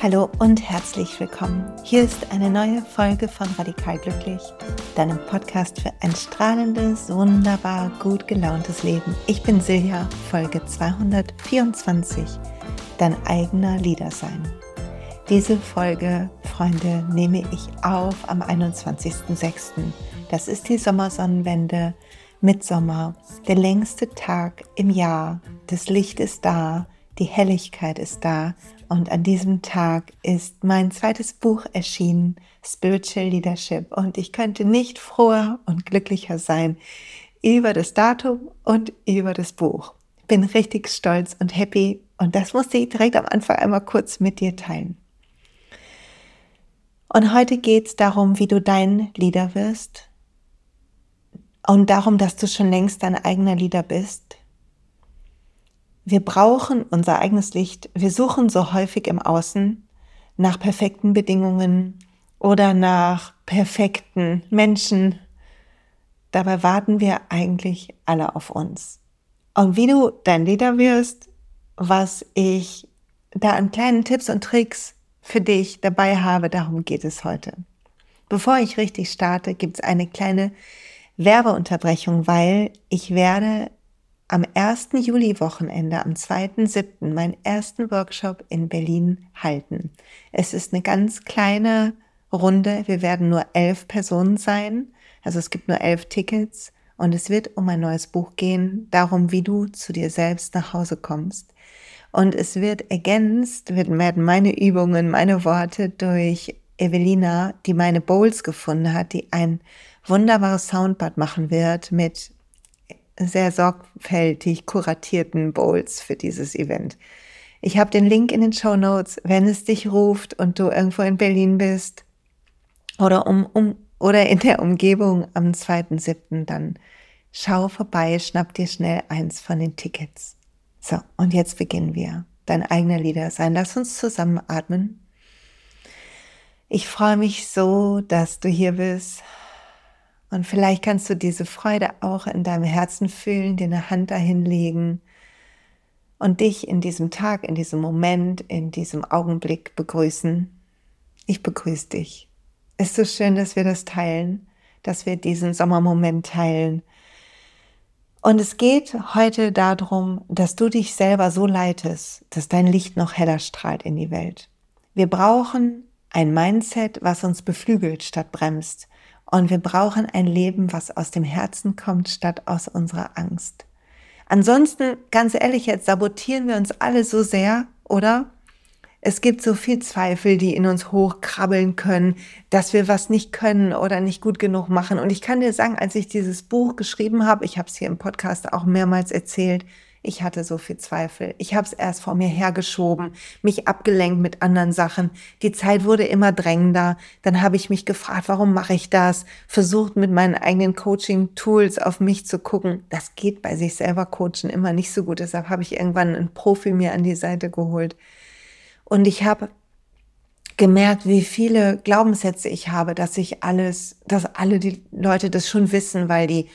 Hallo und herzlich willkommen. Hier ist eine neue Folge von Radikal Glücklich, deinem Podcast für ein strahlendes, wunderbar gut gelauntes Leben. Ich bin Silja, Folge 224, dein eigener Leader sein. Diese Folge, Freunde, nehme ich auf am 21.06. Das ist die Sommersonnenwende, Mitsommer, der längste Tag im Jahr. Das Licht ist da, die Helligkeit ist da und an diesem Tag ist mein zweites Buch erschienen, Spiritual Leadership. Und ich könnte nicht froher und glücklicher sein über das Datum und über das Buch. Bin richtig stolz und happy und das musste ich direkt am Anfang einmal kurz mit dir teilen. Und heute geht es darum, wie du dein Leader wirst und darum, dass du schon längst dein eigener Leader bist wir brauchen unser eigenes Licht. Wir suchen so häufig im Außen nach perfekten Bedingungen oder nach perfekten Menschen. Dabei warten wir eigentlich alle auf uns. Und wie du dein Leader wirst, was ich da an kleinen Tipps und Tricks für dich dabei habe, darum geht es heute. Bevor ich richtig starte, gibt es eine kleine Werbeunterbrechung, weil ich werde am 1. Juli-Wochenende, am 2.7., meinen ersten Workshop in Berlin halten. Es ist eine ganz kleine Runde. Wir werden nur elf Personen sein. Also es gibt nur elf Tickets und es wird um ein neues Buch gehen, darum, wie du zu dir selbst nach Hause kommst. Und es wird ergänzt, werden meine Übungen, meine Worte durch Evelina, die meine Bowls gefunden hat, die ein wunderbares Soundbad machen wird mit sehr sorgfältig kuratierten Bowls für dieses Event. Ich habe den Link in den Show Notes, wenn es dich ruft und du irgendwo in Berlin bist oder um, um oder in der Umgebung am 2.7., dann schau vorbei, schnapp dir schnell eins von den Tickets. So, und jetzt beginnen wir. Dein eigener Leader sein. Lass uns zusammen atmen. Ich freue mich so, dass du hier bist. Und vielleicht kannst du diese Freude auch in deinem Herzen fühlen, dir eine Hand dahin legen und dich in diesem Tag, in diesem Moment, in diesem Augenblick begrüßen. Ich begrüße dich. Ist so schön, dass wir das teilen, dass wir diesen Sommermoment teilen. Und es geht heute darum, dass du dich selber so leitest, dass dein Licht noch heller strahlt in die Welt. Wir brauchen ein Mindset, was uns beflügelt statt bremst. Und wir brauchen ein Leben, was aus dem Herzen kommt, statt aus unserer Angst. Ansonsten, ganz ehrlich, jetzt sabotieren wir uns alle so sehr, oder? Es gibt so viel Zweifel, die in uns hochkrabbeln können, dass wir was nicht können oder nicht gut genug machen. Und ich kann dir sagen, als ich dieses Buch geschrieben habe, ich habe es hier im Podcast auch mehrmals erzählt, ich hatte so viel Zweifel. Ich habe es erst vor mir hergeschoben, mich abgelenkt mit anderen Sachen. Die Zeit wurde immer drängender. Dann habe ich mich gefragt, warum mache ich das? Versucht mit meinen eigenen Coaching-Tools auf mich zu gucken. Das geht bei sich selber coachen immer nicht so gut. Deshalb habe ich irgendwann einen Profi mir an die Seite geholt. Und ich habe gemerkt, wie viele Glaubenssätze ich habe, dass ich alles, dass alle die Leute das schon wissen, weil die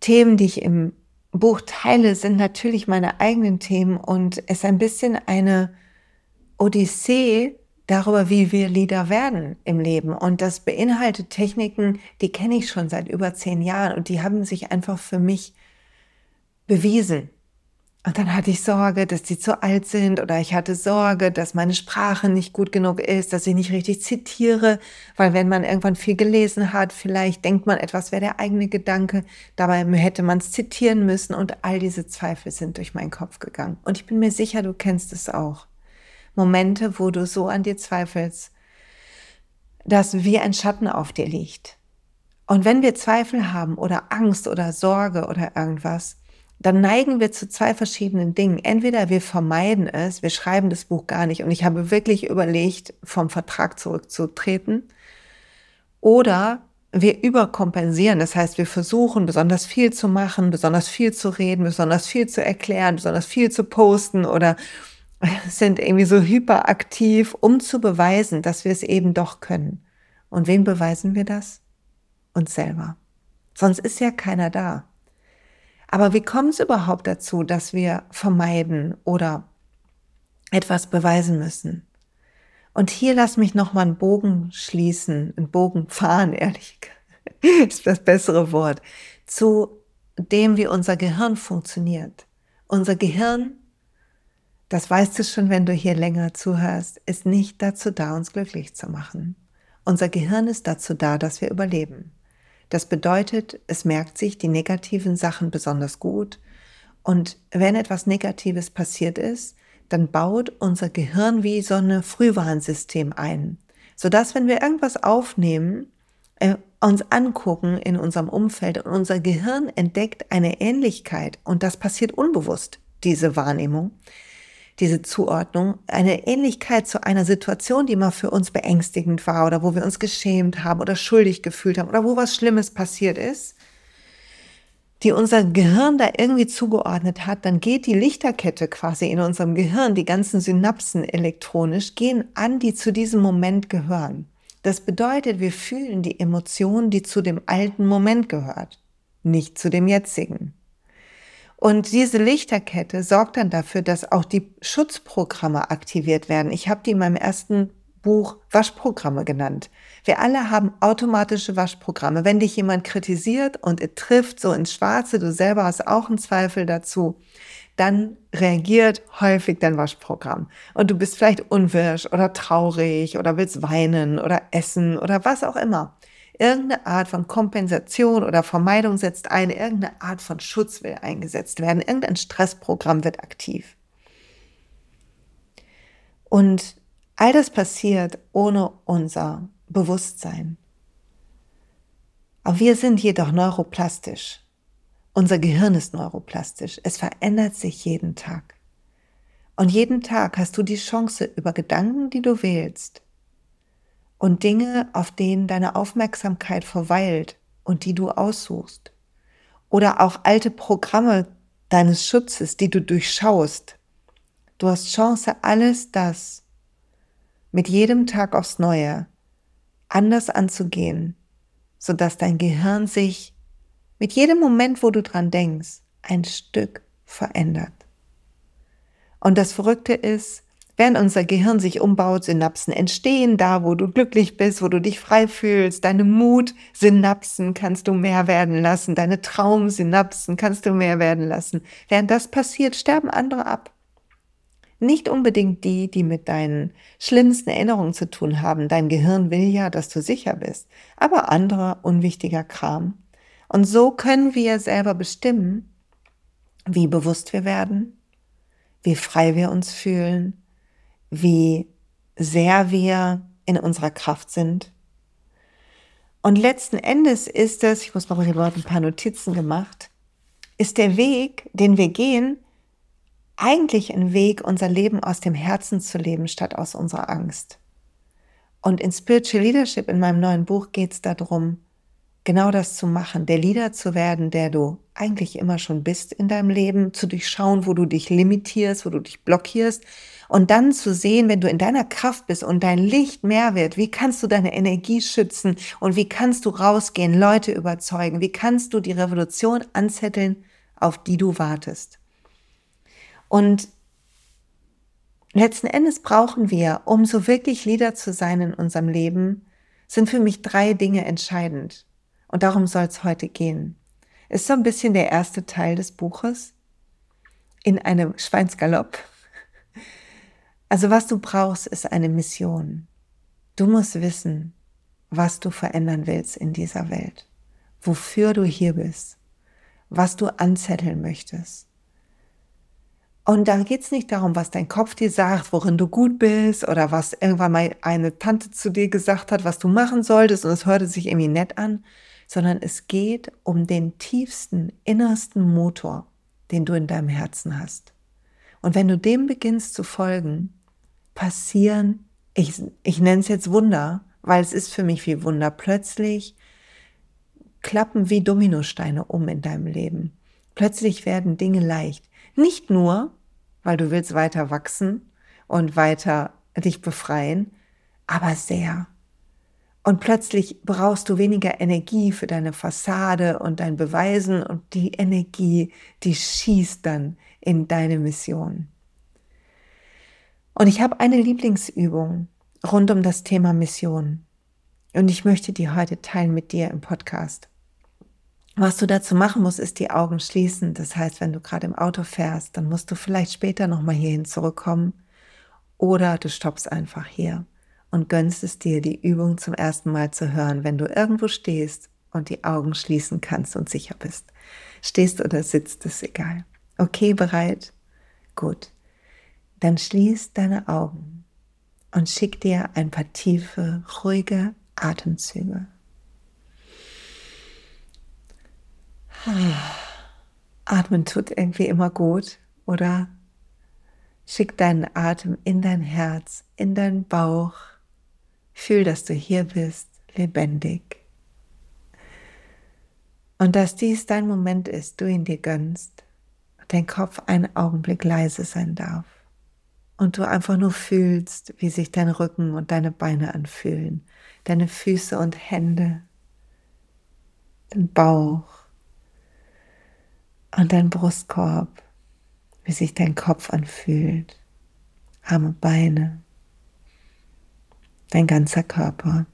Themen, die ich im Buchteile sind natürlich meine eigenen Themen und es ein bisschen eine Odyssee darüber, wie wir Leader werden im Leben. Und das beinhaltet Techniken, die kenne ich schon seit über zehn Jahren und die haben sich einfach für mich bewiesen. Und dann hatte ich Sorge, dass die zu alt sind oder ich hatte Sorge, dass meine Sprache nicht gut genug ist, dass ich nicht richtig zitiere, weil wenn man irgendwann viel gelesen hat, vielleicht denkt man, etwas wäre der eigene Gedanke, dabei hätte man es zitieren müssen und all diese Zweifel sind durch meinen Kopf gegangen. Und ich bin mir sicher, du kennst es auch. Momente, wo du so an dir zweifelst, dass wie ein Schatten auf dir liegt. Und wenn wir Zweifel haben oder Angst oder Sorge oder irgendwas, dann neigen wir zu zwei verschiedenen Dingen. Entweder wir vermeiden es, wir schreiben das Buch gar nicht und ich habe wirklich überlegt, vom Vertrag zurückzutreten. Oder wir überkompensieren, das heißt, wir versuchen besonders viel zu machen, besonders viel zu reden, besonders viel zu erklären, besonders viel zu posten oder sind irgendwie so hyperaktiv, um zu beweisen, dass wir es eben doch können. Und wem beweisen wir das? Uns selber. Sonst ist ja keiner da. Aber wie kommt es überhaupt dazu, dass wir vermeiden oder etwas beweisen müssen? Und hier lass mich noch mal einen Bogen schließen, einen Bogen fahren, ehrlich ist das bessere Wort, zu dem, wie unser Gehirn funktioniert. Unser Gehirn, das weißt du schon, wenn du hier länger zuhörst, ist nicht dazu da, uns glücklich zu machen. Unser Gehirn ist dazu da, dass wir überleben. Das bedeutet, es merkt sich die negativen Sachen besonders gut. Und wenn etwas Negatives passiert ist, dann baut unser Gehirn wie so ein Frühwarnsystem ein, sodass wenn wir irgendwas aufnehmen, äh, uns angucken in unserem Umfeld und unser Gehirn entdeckt eine Ähnlichkeit und das passiert unbewusst, diese Wahrnehmung, diese Zuordnung, eine Ähnlichkeit zu einer Situation, die mal für uns beängstigend war oder wo wir uns geschämt haben oder schuldig gefühlt haben oder wo was Schlimmes passiert ist, die unser Gehirn da irgendwie zugeordnet hat, dann geht die Lichterkette quasi in unserem Gehirn, die ganzen Synapsen elektronisch gehen an, die zu diesem Moment gehören. Das bedeutet, wir fühlen die Emotion, die zu dem alten Moment gehört, nicht zu dem jetzigen. Und diese Lichterkette sorgt dann dafür, dass auch die Schutzprogramme aktiviert werden. Ich habe die in meinem ersten Buch Waschprogramme genannt. Wir alle haben automatische Waschprogramme. Wenn dich jemand kritisiert und trifft so ins Schwarze, du selber hast auch einen Zweifel dazu, dann reagiert häufig dein Waschprogramm. Und du bist vielleicht unwirsch oder traurig oder willst weinen oder essen oder was auch immer. Irgendeine Art von Kompensation oder Vermeidung setzt ein, irgendeine Art von Schutz will eingesetzt werden, irgendein Stressprogramm wird aktiv. Und All das passiert ohne unser Bewusstsein. Aber wir sind jedoch neuroplastisch. Unser Gehirn ist neuroplastisch. Es verändert sich jeden Tag. Und jeden Tag hast du die Chance, über Gedanken, die du wählst, und Dinge, auf denen deine Aufmerksamkeit verweilt und die du aussuchst, oder auch alte Programme deines Schutzes, die du durchschaust. Du hast Chance, alles das mit jedem Tag aufs Neue anders anzugehen, sodass dein Gehirn sich mit jedem Moment, wo du dran denkst, ein Stück verändert. Und das Verrückte ist, während unser Gehirn sich umbaut, Synapsen entstehen, da wo du glücklich bist, wo du dich frei fühlst, deine Mut-Synapsen kannst du mehr werden lassen, deine Traum-Synapsen kannst du mehr werden lassen. Während das passiert, sterben andere ab. Nicht unbedingt die, die mit deinen schlimmsten Erinnerungen zu tun haben. Dein Gehirn will ja, dass du sicher bist. Aber anderer unwichtiger Kram. Und so können wir selber bestimmen, wie bewusst wir werden, wie frei wir uns fühlen, wie sehr wir in unserer Kraft sind. Und letzten Endes ist es, ich muss mal hier ein paar Notizen gemacht, ist der Weg, den wir gehen, eigentlich ein Weg, unser Leben aus dem Herzen zu leben, statt aus unserer Angst. Und in Spiritual Leadership, in meinem neuen Buch, geht es darum, genau das zu machen, der Leader zu werden, der du eigentlich immer schon bist in deinem Leben, zu durchschauen, wo du dich limitierst, wo du dich blockierst und dann zu sehen, wenn du in deiner Kraft bist und dein Licht mehr wird, wie kannst du deine Energie schützen und wie kannst du rausgehen, Leute überzeugen, wie kannst du die Revolution anzetteln, auf die du wartest. Und letzten Endes brauchen wir, um so wirklich Leader zu sein in unserem Leben, sind für mich drei Dinge entscheidend. Und darum soll es heute gehen. Ist so ein bisschen der erste Teil des Buches in einem Schweinsgalopp. Also was du brauchst, ist eine Mission. Du musst wissen, was du verändern willst in dieser Welt, wofür du hier bist, was du anzetteln möchtest. Und da geht's nicht darum, was dein Kopf dir sagt, worin du gut bist oder was irgendwann mal eine Tante zu dir gesagt hat, was du machen solltest und es hörte sich irgendwie nett an, sondern es geht um den tiefsten, innersten Motor, den du in deinem Herzen hast. Und wenn du dem beginnst zu folgen, passieren, ich, ich nenne es jetzt Wunder, weil es ist für mich wie Wunder, plötzlich klappen wie Dominosteine um in deinem Leben. Plötzlich werden Dinge leicht. Nicht nur, weil du willst weiter wachsen und weiter dich befreien, aber sehr. Und plötzlich brauchst du weniger Energie für deine Fassade und dein Beweisen und die Energie, die schießt dann in deine Mission. Und ich habe eine Lieblingsübung rund um das Thema Mission. Und ich möchte die heute teilen mit dir im Podcast. Was du dazu machen musst, ist die Augen schließen. Das heißt, wenn du gerade im Auto fährst, dann musst du vielleicht später nochmal hierhin zurückkommen. Oder du stoppst einfach hier und gönnst es dir, die Übung zum ersten Mal zu hören, wenn du irgendwo stehst und die Augen schließen kannst und sicher bist. Stehst oder sitzt, ist egal. Okay, bereit? Gut. Dann schließ deine Augen und schick dir ein paar tiefe, ruhige Atemzüge. Atmen tut irgendwie immer gut, oder? Schick deinen Atem in dein Herz, in deinen Bauch Fühl, dass du hier bist, lebendig. Und dass dies dein Moment ist, du ihn dir gönnst, dein Kopf einen Augenblick leise sein darf. Und du einfach nur fühlst, wie sich dein Rücken und deine Beine anfühlen, deine Füße und Hände, dein Bauch und dein Brustkorb, wie sich dein Kopf anfühlt, Arme, Beine dein ganzer Körper.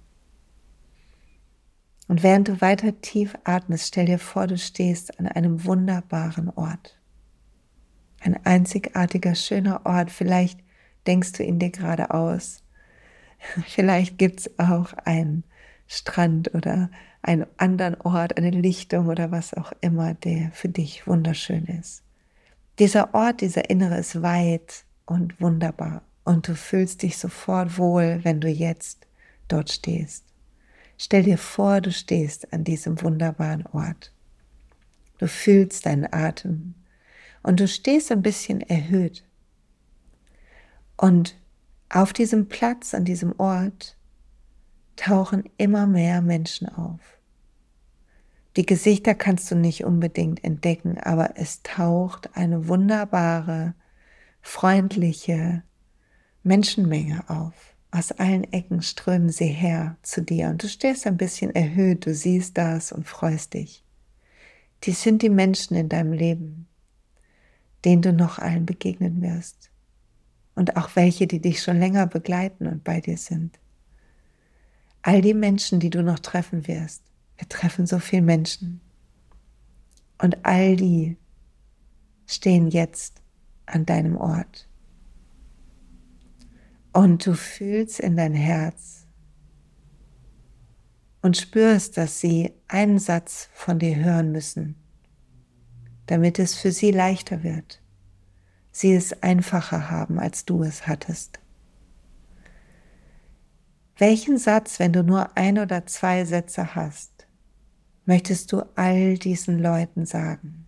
Und während du weiter tief atmest, stell dir vor, du stehst an einem wunderbaren Ort. Ein einzigartiger, schöner Ort. Vielleicht denkst du ihn dir gerade aus. Vielleicht gibt es auch einen Strand oder einen anderen Ort, eine Lichtung oder was auch immer, der für dich wunderschön ist. Dieser Ort, dieser Innere ist weit und wunderbar und du fühlst dich sofort wohl, wenn du jetzt dort stehst. Stell dir vor, du stehst an diesem wunderbaren Ort. Du fühlst deinen Atem und du stehst ein bisschen erhöht. Und auf diesem Platz, an diesem Ort, tauchen immer mehr Menschen auf. Die Gesichter kannst du nicht unbedingt entdecken, aber es taucht eine wunderbare, freundliche, Menschenmenge auf. Aus allen Ecken strömen sie her zu dir und du stehst ein bisschen erhöht, du siehst das und freust dich. Dies sind die Menschen in deinem Leben, denen du noch allen begegnen wirst. Und auch welche, die dich schon länger begleiten und bei dir sind. All die Menschen, die du noch treffen wirst. Wir treffen so viele Menschen. Und all die stehen jetzt an deinem Ort. Und du fühlst in dein Herz und spürst, dass sie einen Satz von dir hören müssen, damit es für sie leichter wird, sie es einfacher haben, als du es hattest. Welchen Satz, wenn du nur ein oder zwei Sätze hast, möchtest du all diesen Leuten sagen,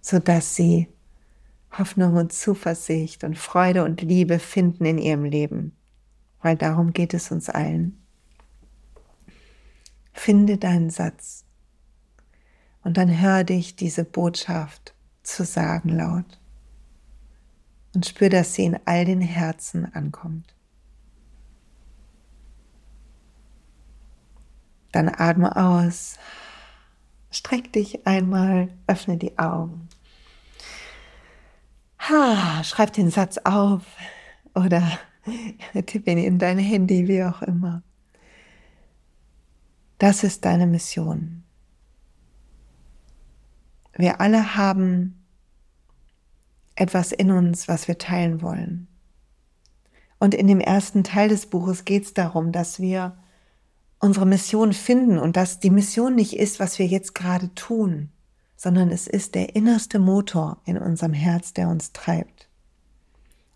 sodass sie Hoffnung und Zuversicht und Freude und Liebe finden in ihrem Leben, weil darum geht es uns allen. Finde deinen Satz und dann hör dich diese Botschaft zu sagen laut und spür, dass sie in all den Herzen ankommt. Dann atme aus, streck dich einmal, öffne die Augen. Ha, schreib den Satz auf oder tipp ihn in dein Handy, wie auch immer. Das ist deine Mission. Wir alle haben etwas in uns, was wir teilen wollen. Und in dem ersten Teil des Buches geht es darum, dass wir unsere Mission finden und dass die Mission nicht ist, was wir jetzt gerade tun, sondern es ist der innerste Motor in unserem Herz, der uns treibt.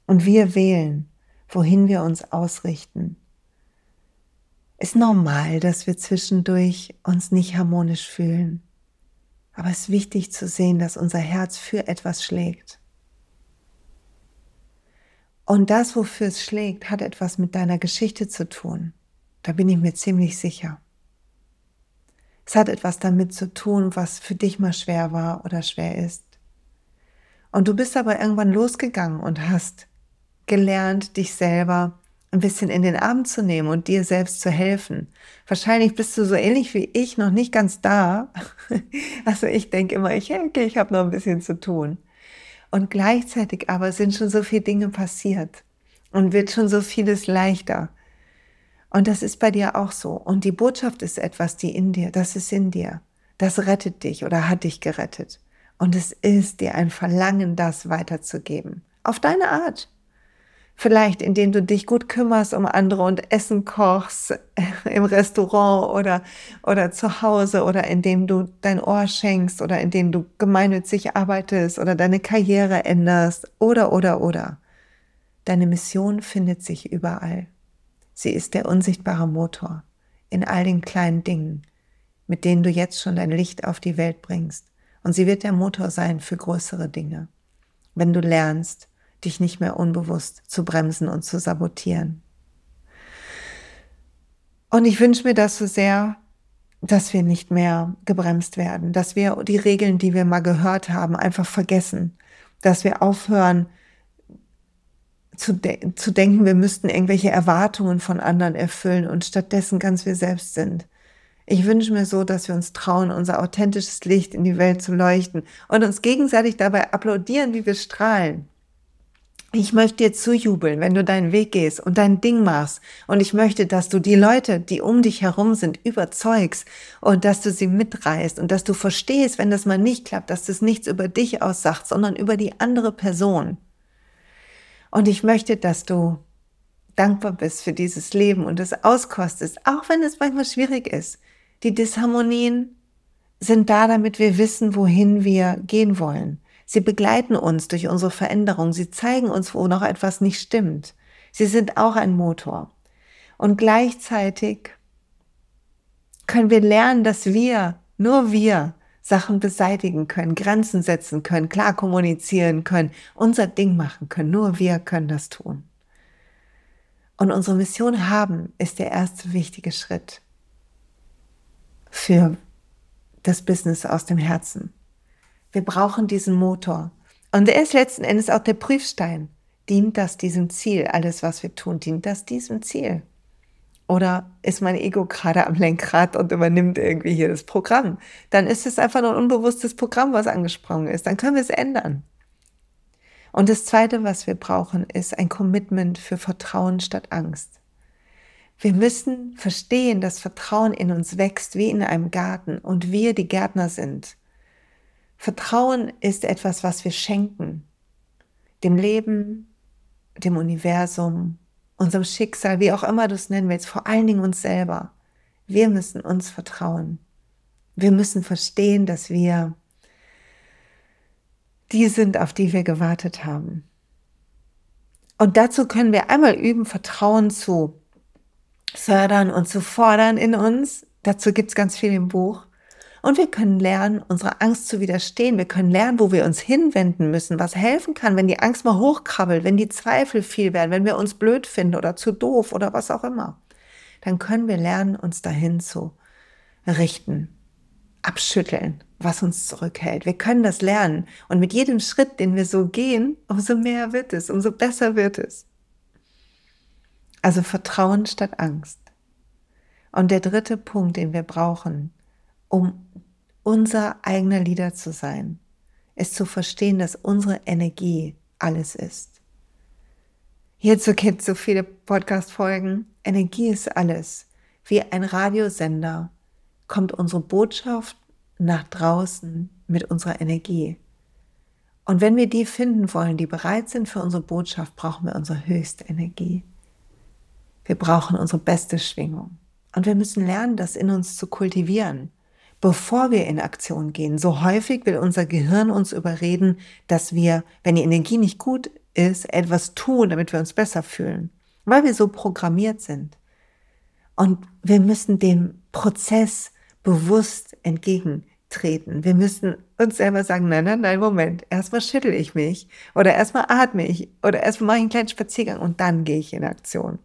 Und wir wählen, wohin wir uns ausrichten. Ist normal, dass wir zwischendurch uns nicht harmonisch fühlen. Aber es ist wichtig zu sehen, dass unser Herz für etwas schlägt. Und das, wofür es schlägt, hat etwas mit deiner Geschichte zu tun. Da bin ich mir ziemlich sicher. Es hat etwas damit zu tun, was für dich mal schwer war oder schwer ist. Und du bist aber irgendwann losgegangen und hast gelernt, dich selber ein bisschen in den Arm zu nehmen und dir selbst zu helfen. Wahrscheinlich bist du so ähnlich wie ich noch nicht ganz da. Also ich denke immer, ich okay, ich habe noch ein bisschen zu tun. Und gleichzeitig aber sind schon so viele Dinge passiert und wird schon so vieles leichter. Und das ist bei dir auch so. Und die Botschaft ist etwas, die in dir, das ist in dir. Das rettet dich oder hat dich gerettet. Und es ist dir ein Verlangen, das weiterzugeben. Auf deine Art. Vielleicht indem du dich gut kümmerst um andere und Essen kochst im Restaurant oder, oder zu Hause oder indem du dein Ohr schenkst oder indem du gemeinnützig arbeitest oder deine Karriere änderst oder, oder, oder. Deine Mission findet sich überall. Sie ist der unsichtbare Motor in all den kleinen Dingen, mit denen du jetzt schon dein Licht auf die Welt bringst. Und sie wird der Motor sein für größere Dinge. Wenn du lernst, dich nicht mehr unbewusst zu bremsen und zu sabotieren. Und ich wünsche mir das so sehr, dass wir nicht mehr gebremst werden, dass wir die Regeln, die wir mal gehört haben, einfach vergessen, dass wir aufhören zu, de zu denken, wir müssten irgendwelche Erwartungen von anderen erfüllen und stattdessen ganz wir selbst sind. Ich wünsche mir so, dass wir uns trauen, unser authentisches Licht in die Welt zu leuchten und uns gegenseitig dabei applaudieren, wie wir strahlen. Ich möchte dir zujubeln, wenn du deinen Weg gehst und dein Ding machst. Und ich möchte, dass du die Leute, die um dich herum sind, überzeugst und dass du sie mitreißt und dass du verstehst, wenn das mal nicht klappt, dass das nichts über dich aussagt, sondern über die andere Person. Und ich möchte, dass du dankbar bist für dieses Leben und es auskostest, auch wenn es manchmal schwierig ist. Die Disharmonien sind da, damit wir wissen, wohin wir gehen wollen. Sie begleiten uns durch unsere Veränderung. Sie zeigen uns, wo noch etwas nicht stimmt. Sie sind auch ein Motor. Und gleichzeitig können wir lernen, dass wir, nur wir, Sachen beseitigen können, Grenzen setzen können, klar kommunizieren können, unser Ding machen können. Nur wir können das tun. Und unsere Mission haben ist der erste wichtige Schritt für das Business aus dem Herzen. Wir brauchen diesen Motor. Und er ist letzten Endes auch der Prüfstein. Dient das diesem Ziel? Alles, was wir tun, dient das diesem Ziel? Oder ist mein Ego gerade am Lenkrad und übernimmt irgendwie hier das Programm? Dann ist es einfach nur ein unbewusstes Programm, was angesprungen ist. Dann können wir es ändern. Und das Zweite, was wir brauchen, ist ein Commitment für Vertrauen statt Angst. Wir müssen verstehen, dass Vertrauen in uns wächst wie in einem Garten und wir die Gärtner sind. Vertrauen ist etwas, was wir schenken. Dem Leben, dem Universum, unserem Schicksal, wie auch immer du es nennen willst, vor allen Dingen uns selber. Wir müssen uns vertrauen. Wir müssen verstehen, dass wir die sind, auf die wir gewartet haben. Und dazu können wir einmal üben, Vertrauen zu fördern und zu fordern in uns. Dazu gibt es ganz viel im Buch. Und wir können lernen, unserer Angst zu widerstehen. Wir können lernen, wo wir uns hinwenden müssen, was helfen kann, wenn die Angst mal hochkrabbelt, wenn die Zweifel viel werden, wenn wir uns blöd finden oder zu doof oder was auch immer. Dann können wir lernen, uns dahin zu richten, abschütteln, was uns zurückhält. Wir können das lernen. Und mit jedem Schritt, den wir so gehen, umso mehr wird es, umso besser wird es. Also Vertrauen statt Angst. Und der dritte Punkt, den wir brauchen, um unser eigener Leader zu sein, ist zu verstehen, dass unsere Energie alles ist. Hierzu gibt es so viele Podcast-Folgen. Energie ist alles. Wie ein Radiosender kommt unsere Botschaft nach draußen mit unserer Energie. Und wenn wir die finden wollen, die bereit sind für unsere Botschaft, brauchen wir unsere höchste Energie. Wir brauchen unsere beste Schwingung. Und wir müssen lernen, das in uns zu kultivieren bevor wir in Aktion gehen. So häufig will unser Gehirn uns überreden, dass wir, wenn die Energie nicht gut ist, etwas tun, damit wir uns besser fühlen, weil wir so programmiert sind. Und wir müssen dem Prozess bewusst entgegentreten. Wir müssen uns selber sagen, nein, nein, nein, Moment, erstmal schüttel ich mich oder erstmal atme ich oder erstmal mache ich einen kleinen Spaziergang und dann gehe ich in Aktion.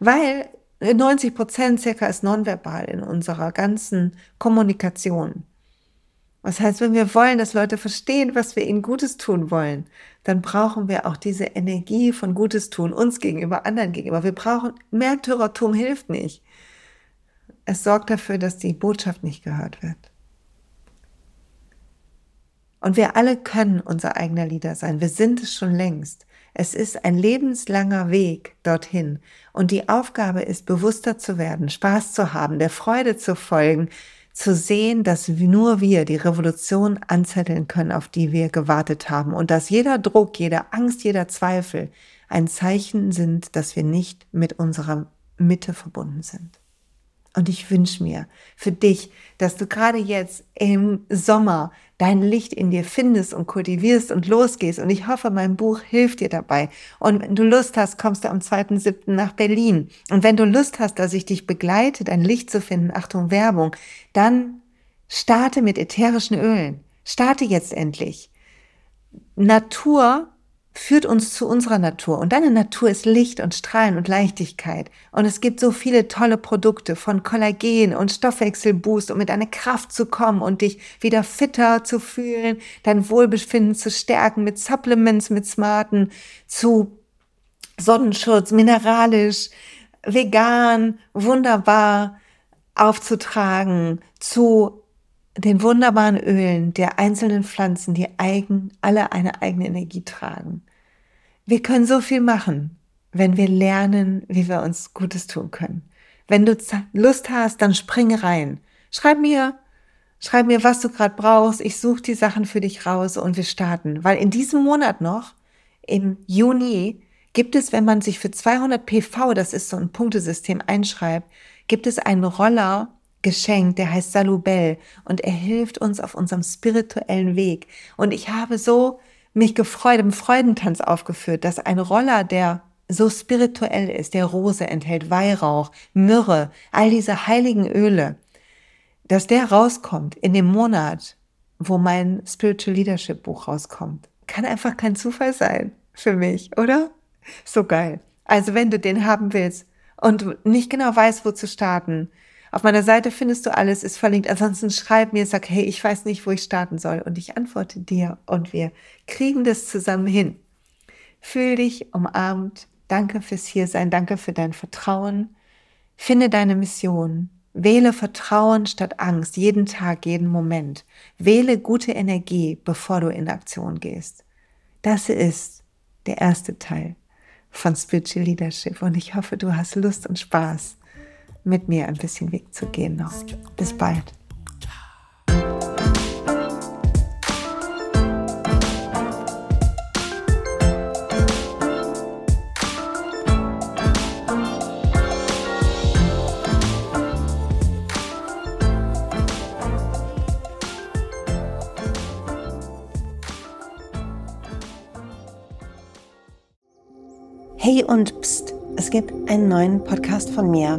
Weil 90 Prozent circa ist nonverbal in unserer ganzen Kommunikation. Das heißt, wenn wir wollen, dass Leute verstehen, was wir ihnen Gutes tun wollen, dann brauchen wir auch diese Energie von Gutes tun, uns gegenüber, anderen gegenüber. Wir brauchen, Märtyrertum hilft nicht. Es sorgt dafür, dass die Botschaft nicht gehört wird. Und wir alle können unser eigener Leader sein. Wir sind es schon längst. Es ist ein lebenslanger Weg dorthin. Und die Aufgabe ist, bewusster zu werden, Spaß zu haben, der Freude zu folgen, zu sehen, dass nur wir die Revolution anzetteln können, auf die wir gewartet haben und dass jeder Druck, jede Angst, jeder Zweifel ein Zeichen sind, dass wir nicht mit unserer Mitte verbunden sind. Und ich wünsche mir für dich, dass du gerade jetzt im Sommer dein Licht in dir findest und kultivierst und losgehst. Und ich hoffe, mein Buch hilft dir dabei. Und wenn du Lust hast, kommst du am 2.7. nach Berlin. Und wenn du Lust hast, dass ich dich begleite, dein Licht zu finden, Achtung Werbung, dann starte mit ätherischen Ölen. Starte jetzt endlich. Natur führt uns zu unserer Natur. Und deine Natur ist Licht und Strahlen und Leichtigkeit. Und es gibt so viele tolle Produkte von Kollagen und Stoffwechselboost, um mit deiner Kraft zu kommen und dich wieder fitter zu fühlen, dein Wohlbefinden zu stärken mit Supplements, mit smarten, zu Sonnenschutz, mineralisch, vegan, wunderbar aufzutragen, zu den wunderbaren Ölen der einzelnen Pflanzen, die eigen, alle eine eigene Energie tragen. Wir können so viel machen, wenn wir lernen, wie wir uns Gutes tun können. Wenn du Lust hast, dann spring rein. Schreib mir, schreib mir, was du gerade brauchst. Ich suche die Sachen für dich raus und wir starten. Weil in diesem Monat noch, im Juni, gibt es, wenn man sich für 200 PV, das ist so ein Punktesystem, einschreibt, gibt es einen Roller, geschenkt, der heißt Salubel und er hilft uns auf unserem spirituellen Weg. Und ich habe so mich gefreut, im Freudentanz aufgeführt, dass ein Roller, der so spirituell ist, der Rose enthält, Weihrauch, Myrrhe, all diese heiligen Öle, dass der rauskommt in dem Monat, wo mein Spiritual Leadership Buch rauskommt, kann einfach kein Zufall sein für mich, oder? So geil. Also wenn du den haben willst und nicht genau weißt, wo zu starten, auf meiner Seite findest du alles, ist verlinkt. Ansonsten schreib mir, sag, hey, ich weiß nicht, wo ich starten soll. Und ich antworte dir und wir kriegen das zusammen hin. Fühl dich umarmt. Danke fürs Hiersein. Danke für dein Vertrauen. Finde deine Mission. Wähle Vertrauen statt Angst, jeden Tag, jeden Moment. Wähle gute Energie, bevor du in Aktion gehst. Das ist der erste Teil von Spiritual Leadership und ich hoffe, du hast Lust und Spaß mit mir ein bisschen Weg zu gehen noch. Bis bald. Hey und pst, es gibt einen neuen Podcast von mir